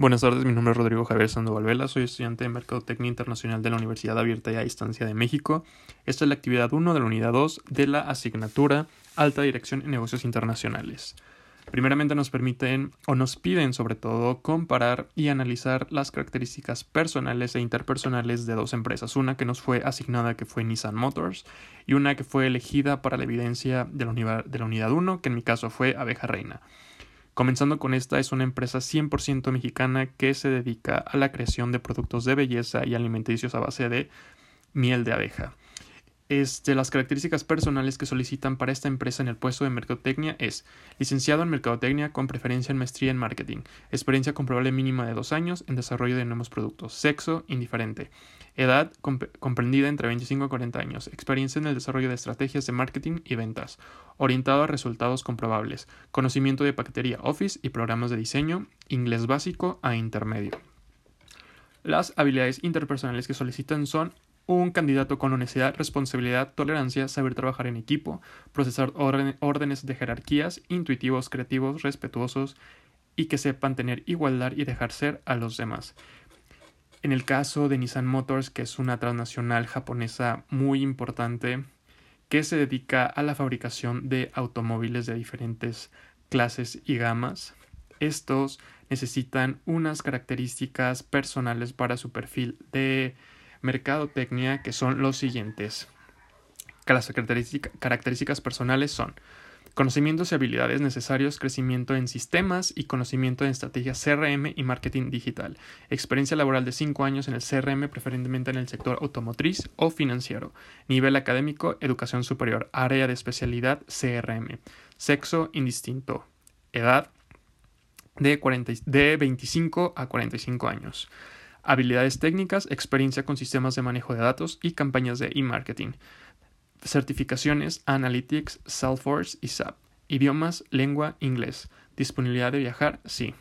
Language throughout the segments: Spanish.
Buenas tardes, mi nombre es Rodrigo Javier Sandoval Vela, soy estudiante de Mercadotecnia Internacional de la Universidad Abierta y a Distancia de México. Esta es la actividad 1 de la unidad 2 de la asignatura Alta Dirección en Negocios Internacionales. Primeramente nos permiten o nos piden sobre todo comparar y analizar las características personales e interpersonales de dos empresas, una que nos fue asignada que fue Nissan Motors y una que fue elegida para la evidencia de la, de la unidad 1, que en mi caso fue Abeja Reina. Comenzando con esta, es una empresa 100% mexicana que se dedica a la creación de productos de belleza y alimenticios a base de miel de abeja. Este, las características personales que solicitan para esta empresa en el puesto de mercadotecnia es licenciado en mercadotecnia con preferencia en maestría en marketing, experiencia comprobable mínima de dos años en desarrollo de nuevos productos, sexo indiferente, edad comprendida entre 25 y 40 años, experiencia en el desarrollo de estrategias de marketing y ventas, orientado a resultados comprobables, conocimiento de paquetería Office y programas de diseño, inglés básico a intermedio. Las habilidades interpersonales que solicitan son un candidato con honestidad, responsabilidad, tolerancia, saber trabajar en equipo, procesar órdenes de jerarquías, intuitivos, creativos, respetuosos y que sepan tener igualdad y dejar ser a los demás. En el caso de Nissan Motors, que es una transnacional japonesa muy importante que se dedica a la fabricación de automóviles de diferentes clases y gamas, estos necesitan unas características personales para su perfil de mercadotecnia que son los siguientes. Las características personales son conocimientos y habilidades necesarios, crecimiento en sistemas y conocimiento en estrategias CRM y marketing digital, experiencia laboral de 5 años en el CRM, preferentemente en el sector automotriz o financiero, nivel académico, educación superior, área de especialidad CRM, sexo indistinto, edad de, 40, de 25 a 45 años habilidades técnicas, experiencia con sistemas de manejo de datos y campañas de e-marketing, certificaciones Analytics, Salesforce y SAP, idiomas, lengua, inglés, disponibilidad de viajar, sí.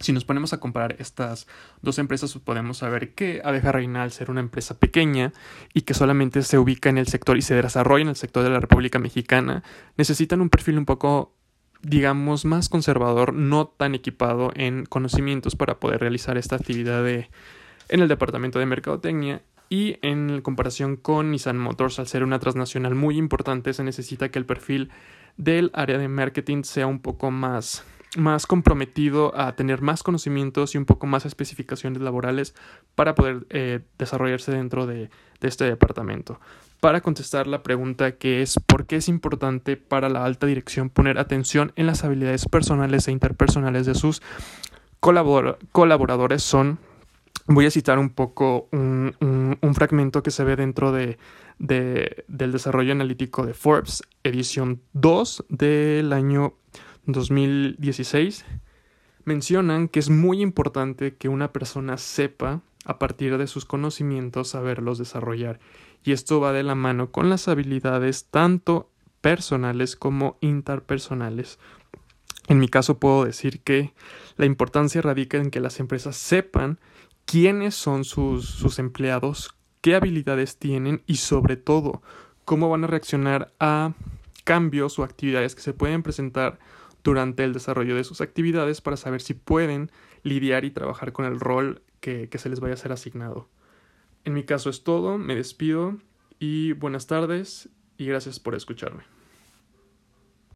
Si nos ponemos a comparar estas dos empresas, podemos saber que Abeja Reina, al ser una empresa pequeña y que solamente se ubica en el sector y se desarrolla en el sector de la República Mexicana, necesitan un perfil un poco digamos, más conservador, no tan equipado en conocimientos para poder realizar esta actividad de, en el departamento de mercadotecnia y en comparación con Nissan Motors, al ser una transnacional muy importante, se necesita que el perfil del área de marketing sea un poco más, más comprometido a tener más conocimientos y un poco más especificaciones laborales para poder eh, desarrollarse dentro de este departamento para contestar la pregunta que es ¿por qué es importante para la alta dirección poner atención en las habilidades personales e interpersonales de sus colaboradores? Son, voy a citar un poco un, fragmento que se ve dentro de, del desarrollo analítico de Forbes, edición 2 del año 2016. Mencionan que es muy importante que una persona sepa a partir de sus conocimientos saberlos desarrollar y esto va de la mano con las habilidades tanto personales como interpersonales. En mi caso puedo decir que la importancia radica en que las empresas sepan quiénes son sus, sus empleados, qué habilidades tienen y sobre todo cómo van a reaccionar a cambios o actividades que se pueden presentar durante el desarrollo de sus actividades para saber si pueden lidiar y trabajar con el rol que, se les vaya a ser asignado. En mi caso es todo, me despido y buenas tardes y gracias por escucharme.